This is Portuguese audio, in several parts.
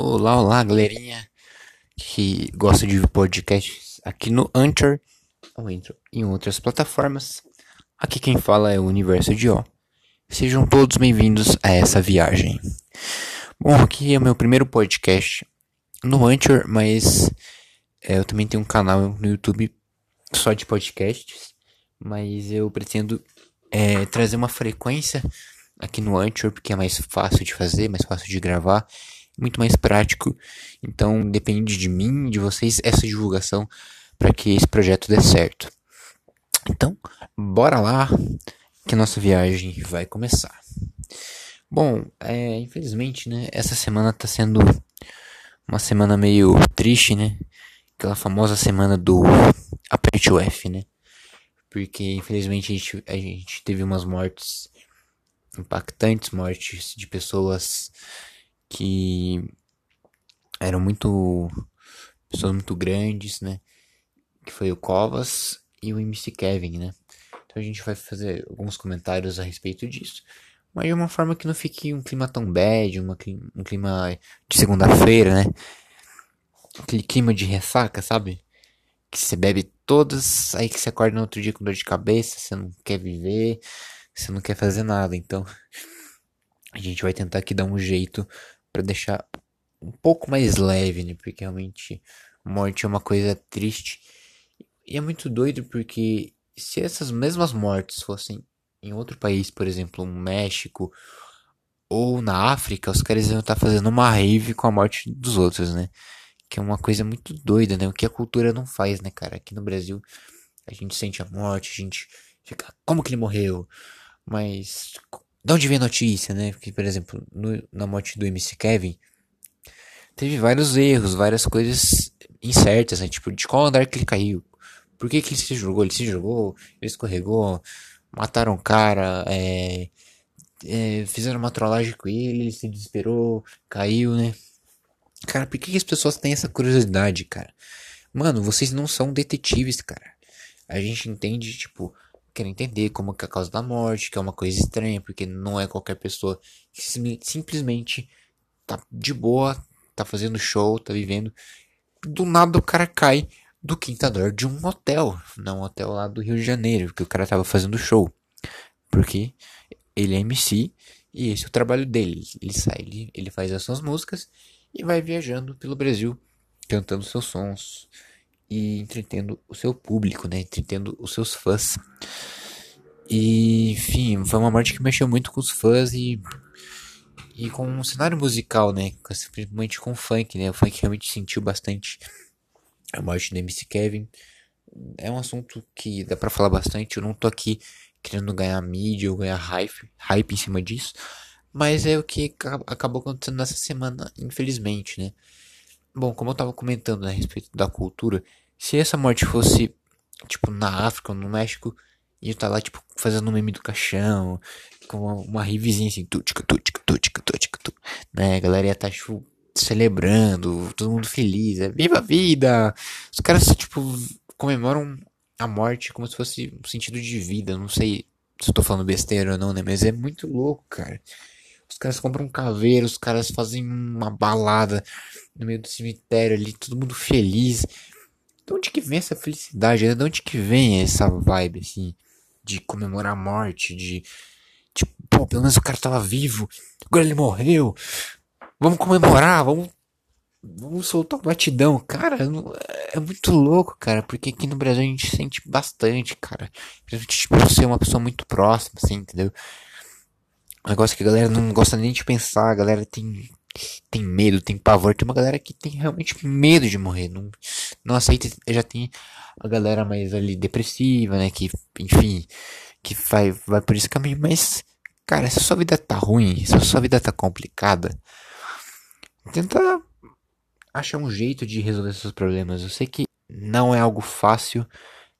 Olá, olá, galerinha que gosta de podcasts aqui no Anchor ou em outras plataformas. Aqui quem fala é o Universo de O. Sejam todos bem-vindos a essa viagem. Bom, aqui é o meu primeiro podcast no Anchor, mas é, eu também tenho um canal no YouTube só de podcasts, mas eu pretendo é, trazer uma frequência aqui no Anchor, porque é mais fácil de fazer, mais fácil de gravar, muito mais prático. Então depende de mim, de vocês, essa divulgação para que esse projeto dê certo. Então, bora lá que a nossa viagem vai começar. Bom, é, infelizmente, né, essa semana tá sendo uma semana meio triste, né? Aquela famosa semana do Aperte F, né? Porque infelizmente a gente, a gente teve umas mortes impactantes, mortes de pessoas que eram muito pessoas muito grandes, né? Que foi o Covas e o MC Kevin, né? Então a gente vai fazer alguns comentários a respeito disso, mas de uma forma que não fique um clima tão bad, uma, um clima de segunda-feira, né? Aquele clima de ressaca, sabe? Que você bebe todas, aí que você acorda no outro dia com dor de cabeça, você não quer viver, você não quer fazer nada. Então a gente vai tentar aqui dar um jeito para deixar um pouco mais leve, né? Porque realmente morte é uma coisa triste. E é muito doido porque se essas mesmas mortes fossem em outro país, por exemplo, no México ou na África, os caras iam estar tá fazendo uma rave com a morte dos outros, né? Que é uma coisa muito doida, né? O que a cultura não faz, né, cara? Aqui no Brasil a gente sente a morte, a gente fica, como que ele morreu? Mas de onde vem a notícia, né? Porque, por exemplo, no, na morte do MC Kevin, teve vários erros, várias coisas incertas, né? Tipo, de qual andar que ele caiu? Por que, que ele se jogou? Ele se jogou, ele escorregou, mataram o cara, é, é, fizeram uma trollagem com ele, ele se desesperou, caiu, né? Cara, por que, que as pessoas têm essa curiosidade, cara? Mano, vocês não são detetives, cara. A gente entende, tipo, quer entender como que é a causa da morte, que é uma coisa estranha, porque não é qualquer pessoa que simplesmente tá de boa, tá fazendo show, tá vivendo. Do nada o cara cai do quinto andar de um hotel, não um hotel lá do Rio de Janeiro, que o cara tava fazendo show. Porque ele é MC e esse é o trabalho dele. Ele sai, ele, ele faz as suas músicas e vai viajando pelo Brasil, cantando seus sons, e entretendo o seu público, né? Entretendo os seus fãs. E, enfim, foi uma morte que mexeu muito com os fãs e e com o cenário musical, né? Principalmente com o funk, né? O funk realmente sentiu bastante a morte do MC Kevin. É um assunto que dá para falar bastante. Eu não tô aqui querendo ganhar mídia ou ganhar hype, hype em cima disso. Mas é o que acabou acontecendo nessa semana, infelizmente, né? Bom, como eu tava comentando né, a respeito da cultura, se essa morte fosse, tipo, na África ou no México, estar tá lá, tipo, fazendo um meme do caixão, com uma, uma rivezinha assim, tutica, tutica, tutica, tutica, tu, né? A galera ia tá, tipo, celebrando, todo mundo feliz, é viva a vida! Os caras, tipo, comemoram a morte como se fosse um sentido de vida, não sei se eu tô falando besteira ou não, né? Mas é muito louco, cara. Os caras compram um caveiro, os caras fazem uma balada no meio do cemitério ali, todo mundo feliz. De onde que vem essa felicidade? Né? De onde que vem essa vibe, assim, de comemorar a morte, de. Tipo, pô, pelo menos o cara tava vivo, agora ele morreu. Vamos comemorar, vamos. Vamos soltar o batidão. Cara, é muito louco, cara, porque aqui no Brasil a gente sente bastante, cara. Principalmente, tipo, ser uma pessoa muito próxima, assim, entendeu? Um negócio que a galera não gosta nem de pensar, a galera tem tem medo, tem pavor. Tem uma galera que tem realmente medo de morrer. Não, não aceita. Já tem a galera mais ali depressiva, né? Que, enfim, que vai, vai por esse caminho. Mas, cara, se a sua vida tá ruim, se a sua vida tá complicada, tenta achar um jeito de resolver seus problemas. Eu sei que não é algo fácil,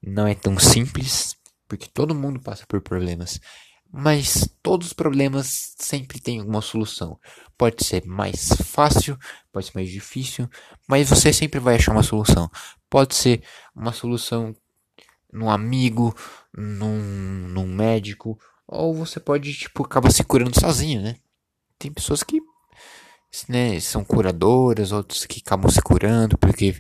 não é tão simples, porque todo mundo passa por problemas. Mas todos os problemas sempre têm alguma solução. Pode ser mais fácil, pode ser mais difícil, mas você sempre vai achar uma solução. Pode ser uma solução num amigo, num, num médico, ou você pode, tipo, acabar se curando sozinho, né? Tem pessoas que né, são curadoras, outros que acabam se curando porque,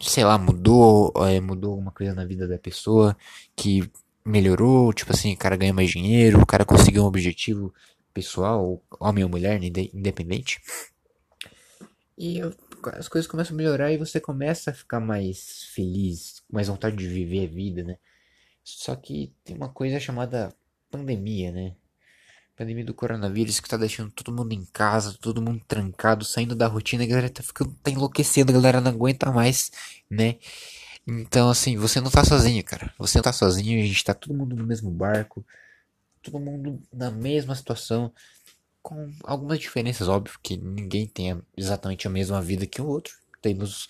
sei lá, mudou, é, mudou alguma coisa na vida da pessoa que melhorou, tipo assim, o cara ganha mais dinheiro, o cara conseguiu um objetivo pessoal, homem ou mulher, independente. E as coisas começam a melhorar e você começa a ficar mais feliz, mais vontade de viver a vida, né? Só que tem uma coisa chamada pandemia, né? Pandemia do coronavírus que tá deixando todo mundo em casa, todo mundo trancado, saindo da rotina, a galera tá ficando, tá enlouquecendo, a galera não aguenta mais, né? Então, assim, você não tá sozinho, cara. Você não tá sozinho, a gente tá todo mundo no mesmo barco, todo mundo na mesma situação, com algumas diferenças, óbvio, que ninguém tem exatamente a mesma vida que o outro. Temos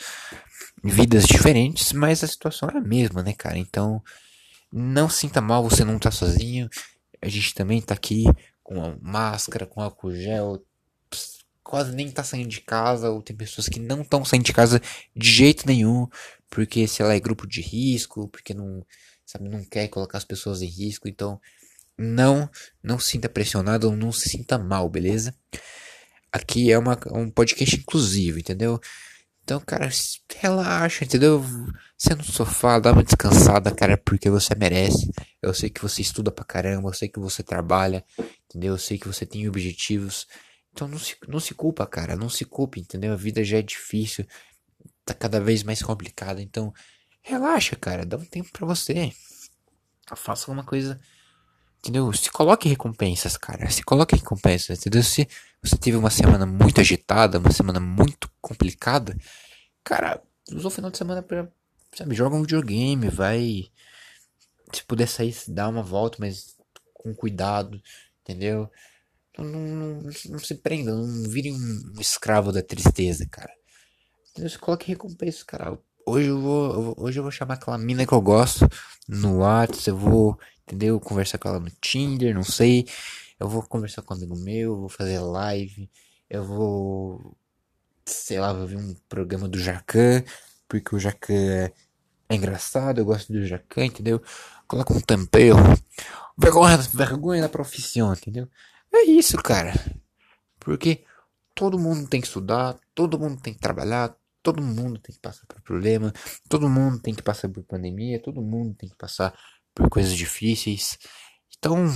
vidas diferentes, mas a situação é a mesma, né, cara? Então, não sinta mal, você não tá sozinho. A gente também tá aqui com máscara, com álcool gel, quase nem tá saindo de casa, ou tem pessoas que não estão saindo de casa de jeito nenhum, porque, sei lá, é grupo de risco, porque não, sabe, não quer colocar as pessoas em risco, então não, não se sinta pressionado não se sinta mal, beleza? Aqui é uma, um podcast inclusivo, entendeu? Então, cara, relaxa, entendeu? Você no sofá, dá uma descansada, cara, porque você merece. Eu sei que você estuda pra caramba, eu sei que você trabalha, entendeu? Eu sei que você tem objetivos. Então não se, não se culpa, cara, não se culpe, entendeu? A vida já é difícil, tá cada vez mais complicada. Então, relaxa, cara, dá um tempo pra você. Faça alguma coisa Entendeu? Se coloque recompensas, cara. Se coloque recompensas, entendeu? Se você teve uma semana muito agitada, uma semana muito complicada, cara, usa o final de semana pra, sabe, joga um videogame, vai. Se puder sair, dá uma volta, mas com cuidado, entendeu? Não, não, não, não se prenda, não vire um escravo da tristeza, cara. Se coloque recompensas, cara. Hoje eu vou, hoje eu vou chamar aquela mina que eu gosto no WhatsApp, eu vou entendeu? Conversar com ela no Tinder, não sei. Eu vou conversar com um amigo meu, vou fazer live, eu vou, sei lá, vou ver um programa do Jacan, porque o Jacan é engraçado, eu gosto do Jacan, entendeu? Coloca um tempero, vergonha, vergonha da profissão, entendeu? É isso, cara. Porque todo mundo tem que estudar, todo mundo tem que trabalhar, todo mundo tem que passar por problema, todo mundo tem que passar por pandemia, todo mundo tem que passar por coisas difíceis. Então,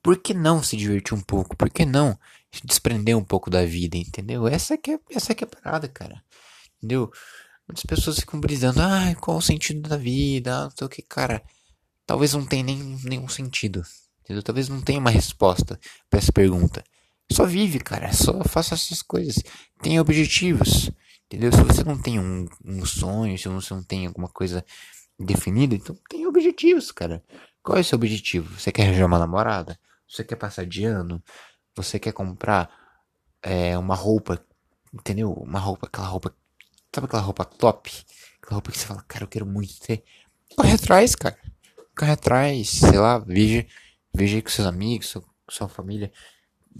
por que não se divertir um pouco? Por que não se desprender um pouco da vida, entendeu? Essa que é, essa que é a parada, cara. Entendeu? Muitas pessoas ficam brisando, ah, qual o sentido da vida? Ah, não sei o que, cara. Talvez não tenha nem, nenhum sentido. Entendeu? Talvez não tenha uma resposta para essa pergunta. Só vive, cara. Só faça essas coisas. Tenha objetivos. Entendeu? Se você não tem um, um sonho, se você não tem alguma coisa definida, então tem objetivos, cara. Qual é o seu objetivo? Você quer arranjar uma namorada? Você quer passar de ano? Você quer comprar é, uma roupa, entendeu? Uma roupa, aquela roupa, sabe aquela roupa top? Aquela roupa que você fala, cara, eu quero muito ter. Corre atrás, cara. Corre atrás, sei lá, veja, veja com seus amigos, sua, sua família.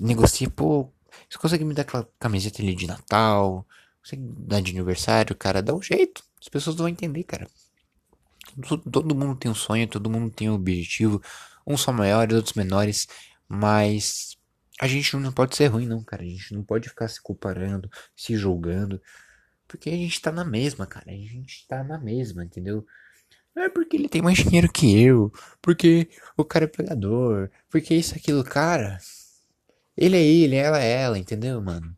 Negocia, pô, você consegue me dar aquela camiseta ali de Natal? Você dá de aniversário, cara, dá um jeito. As pessoas vão entender, cara. Todo mundo tem um sonho, todo mundo tem um objetivo. Uns são maiores, outros menores. Mas a gente não pode ser ruim, não, cara. A gente não pode ficar se comparando, se julgando. Porque a gente tá na mesma, cara. A gente tá na mesma, entendeu? Não é porque ele tem mais dinheiro que eu. Porque o cara é pegador. Porque isso, aquilo, cara. Ele é ele, ela é ela, entendeu, mano?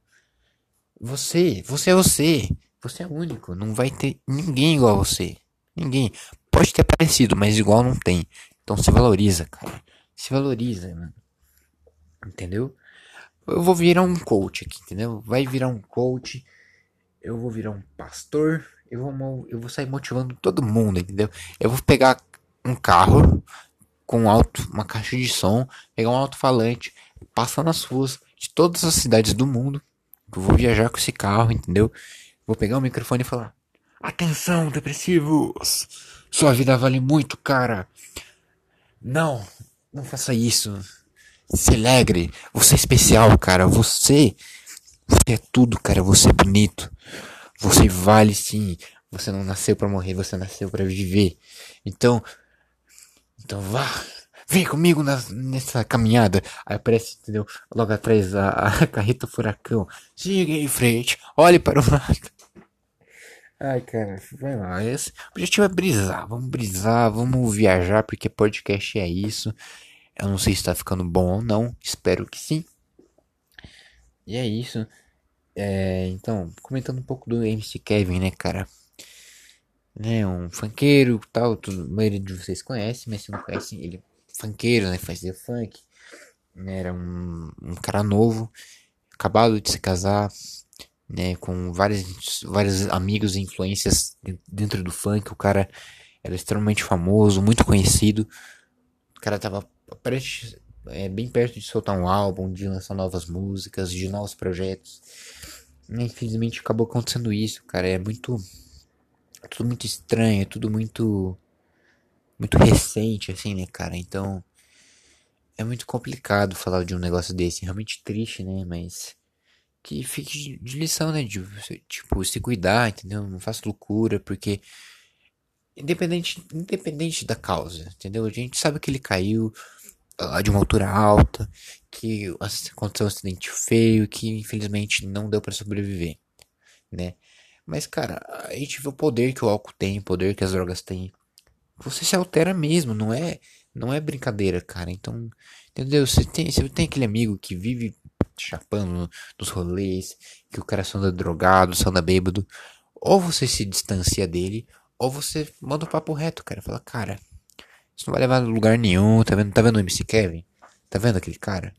Você, você é você. Você é único. Não vai ter ninguém igual a você. Ninguém. Pode ter parecido, mas igual não tem. Então se valoriza, cara. Se valoriza, mano. Entendeu? Eu vou virar um coach aqui, entendeu? Vai virar um coach. Eu vou virar um pastor. Eu vou, eu vou sair motivando todo mundo, entendeu? Eu vou pegar um carro com alto, uma caixa de som, pegar um alto-falante, passar nas ruas de todas as cidades do mundo. Eu vou viajar com esse carro, entendeu? Vou pegar o microfone e falar: Atenção, depressivos! Sua vida vale muito, cara. Não, não faça isso. Se alegre. Você é especial, cara. Você, você é tudo, cara. Você é bonito. Você vale sim. Você não nasceu para morrer, você nasceu para viver. Então, então vá, vem comigo nessa caminhada. Aí aparece, entendeu? Logo atrás a, a carreta furacão. Siga em frente, olhe para o lado. Ai, cara, vai lá. Esse, objetivo é brisar. Vamos brisar, vamos viajar, porque podcast é isso. Eu não sei se tá ficando bom ou não. Espero que sim. E é isso. É, então, comentando um pouco do MC Kevin, né, cara? Né, um funkeiro tal, tudo, a maioria de vocês conhece, mas se não conhecem, ele funkeiro, né, fazia funk. Né, era um, um cara novo, acabado de se casar, né, com vários, vários amigos e influências dentro do funk. O cara era extremamente famoso, muito conhecido. O cara tava prestes, é, bem perto de soltar um álbum, de lançar novas músicas, de novos projetos. Infelizmente acabou acontecendo isso, cara. É muito. Tudo muito estranho, é tudo muito. Muito recente, assim, né, cara? Então. É muito complicado falar de um negócio desse. Realmente triste, né? Mas. Que fique de lição, né? De, tipo, se cuidar, entendeu? Não faça loucura, porque. Independente, independente da causa, entendeu? A gente sabe que ele caiu de uma altura alta, que aconteceu um acidente feio, que infelizmente não deu para sobreviver, né? Mas, cara, a gente vê o poder que o álcool tem, o poder que as drogas têm. Você se altera mesmo, não é, não é brincadeira, cara. Então, entendeu? Você tem, você tem aquele amigo que vive chapando nos rolês, que o cara só anda drogado, só anda bêbado. Ou você se distancia dele, ou você manda o papo reto, cara. Fala, cara, isso não vai levar a lugar nenhum. Tá vendo, tá vendo o MC Kevin? Tá vendo aquele cara?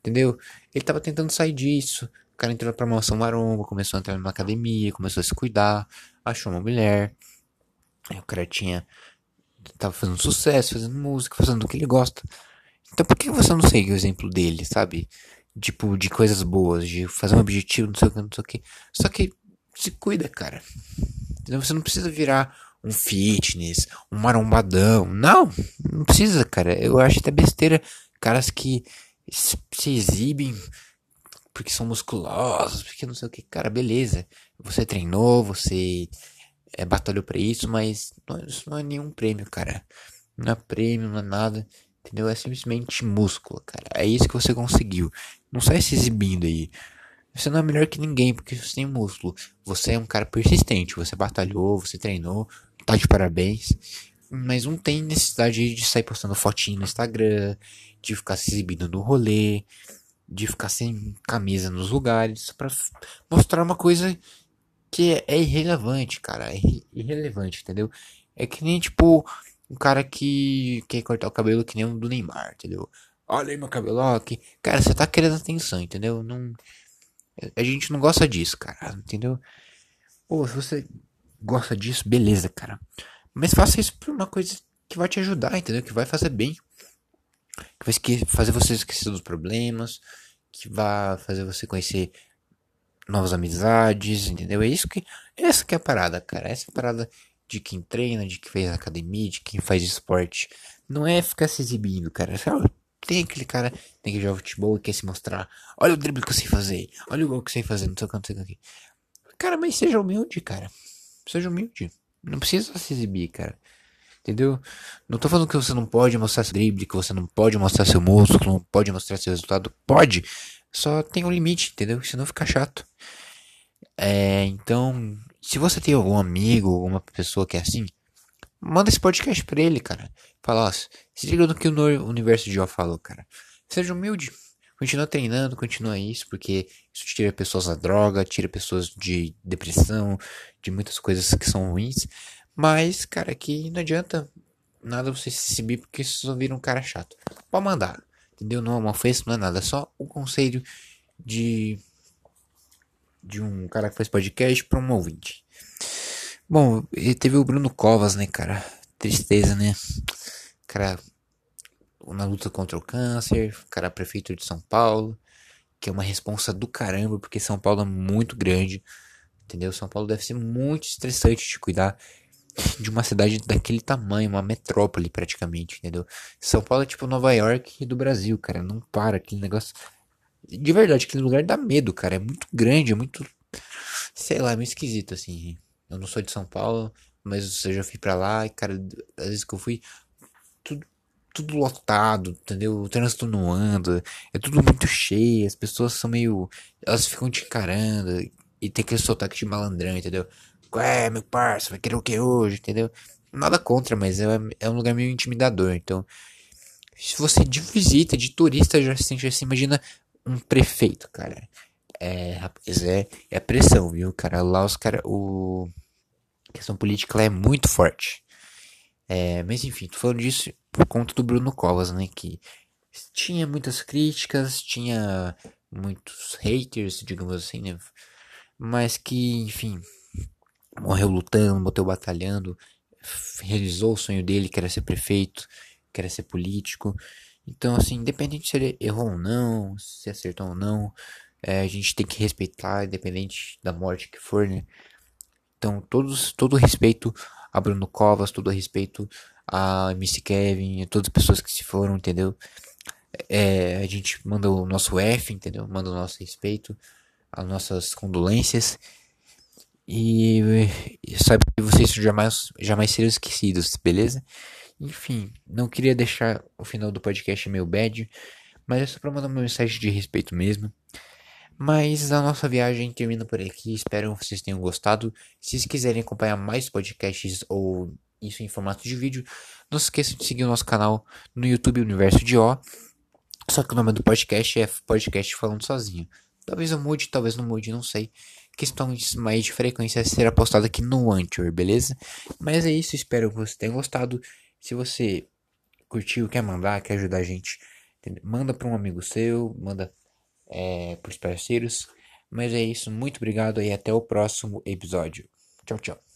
Entendeu? Ele tava tentando sair disso. O cara entrou pra mansão maromba, começou a entrar numa academia, começou a se cuidar, achou uma mulher. Aí o cara tinha. Tava fazendo sucesso, fazendo música, fazendo o que ele gosta. Então por que você não segue o exemplo dele, sabe? Tipo, de coisas boas, de fazer um objetivo, não sei o que, não sei o que. Só que se cuida, cara. Entendeu? Você não precisa virar um fitness, um marombadão. Não, não precisa, cara. Eu acho até besteira caras que se exibem porque são musculosos, porque não sei o que. Cara, beleza. Você treinou, você é, batalhou para isso, mas não, isso não é nenhum prêmio, cara. Não é prêmio, não é nada. Entendeu? É simplesmente músculo, cara. É isso que você conseguiu. Não sai se exibindo aí. Você não é melhor que ninguém porque você tem músculo. Você é um cara persistente. Você batalhou, você treinou, tá de parabéns. Mas não tem necessidade de sair postando fotinho no Instagram, de ficar se exibindo no rolê, de ficar sem camisa nos lugares, para mostrar uma coisa que é, irrelevante, cara. É irrelevante, entendeu? É que nem, tipo, um cara que quer cortar o cabelo que nem um do Neymar, entendeu? Olha aí meu cabelo, ó, que... Cara, você tá querendo atenção, entendeu? Não... A gente não gosta disso, cara, entendeu? Pô, se você gosta disso, beleza, cara. Mas faça isso por uma coisa que vai te ajudar, entendeu? Que vai fazer bem. Que vai fazer você esquecer dos problemas. Que vai fazer você conhecer novas amizades, entendeu? É isso que. Essa que é a parada, cara. Essa é a parada de quem treina, de quem fez academia, de quem faz esporte. Não é ficar se exibindo, cara. Tem aquele cara tem que jogar futebol e quer se mostrar. Olha o drible que eu sei fazer. Olha o gol que eu sei fazer. Não sei o que. Cara, mas seja humilde, cara. Seja humilde. Não precisa se exibir, cara. Entendeu? Não tô falando que você não pode mostrar seu drible, que você não pode mostrar seu músculo, não pode mostrar seu resultado. Pode. Só tem um limite, entendeu? Senão fica chato. É, então, se você tem algum amigo, alguma pessoa que é assim, manda esse podcast pra ele, cara. Fala, ó, se liga no que o universo de Jó falou, cara. Seja humilde. Continua treinando, continua isso, porque isso tira pessoas da droga, tira pessoas de depressão, de muitas coisas que são ruins. Mas, cara, aqui não adianta nada você se exibir porque vocês só viram um cara chato. Pode mandar, entendeu? Não é uma ofensa, não é nada. É só o conselho de de um cara que faz podcast para um ouvinte. Bom, e teve o Bruno Covas, né, cara? Tristeza, né? Cara, na luta contra o câncer, cara prefeito de São Paulo, que é uma responsa do caramba, porque São Paulo é muito grande, entendeu? São Paulo deve ser muito estressante de cuidar de uma cidade daquele tamanho, uma metrópole praticamente, entendeu? São Paulo é tipo Nova York do Brasil, cara, não para aquele negócio. De verdade, aquele lugar dá medo, cara, é muito grande, é muito sei lá, é meio esquisito assim. Eu não sou de São Paulo, mas eu já fui para lá e cara, às vezes que eu fui tudo tudo lotado, entendeu? O trânsito não anda, é tudo muito cheio, as pessoas são meio. Elas ficam te encarando e tem aquele sotaque de malandrão, entendeu? Ué, meu parça, vai querer o que hoje, entendeu? Nada contra, mas é, é um lugar meio intimidador, então. Se você de visita, de turista, já se imagina um prefeito, cara. É, rapaz, é, é pressão, viu, cara? Lá os caras, o. A questão política lá é muito forte. É, mas enfim, tô falando disso por conta do Bruno Covas, né? Que tinha muitas críticas, tinha muitos haters, digamos assim, né? Mas que, enfim, morreu lutando, morreu batalhando, realizou o sonho dele, que era ser prefeito, que era ser político. Então, assim, independente se ele errou ou não, se acertou ou não, é, a gente tem que respeitar, independente da morte que for, né? Então, todos, todo respeito a Bruno Covas, todo respeito a MC Kevin, a todas as pessoas que se foram, entendeu? É, a gente manda o nosso F, entendeu? Manda o nosso respeito, as nossas condolências. E, e sabe que vocês jamais, jamais serão esquecidos, beleza? Enfim, não queria deixar o final do podcast meio bad, mas é só pra mandar uma mensagem de respeito mesmo. Mas a nossa viagem termina por aqui. Espero que vocês tenham gostado. Se vocês quiserem acompanhar mais podcasts ou isso em formato de vídeo, não se esqueçam de seguir o nosso canal no YouTube Universo de O. Só que o nome do podcast é Podcast Falando Sozinho. Talvez eu mude, talvez não mude, não sei. Questões mais de frequência será postado aqui no Anchor, beleza? Mas é isso, espero que você tenha gostado. Se você curtiu, quer mandar, quer ajudar a gente, manda para um amigo seu, manda é, para os parceiros. Mas é isso, muito obrigado e até o próximo episódio. Tchau, tchau.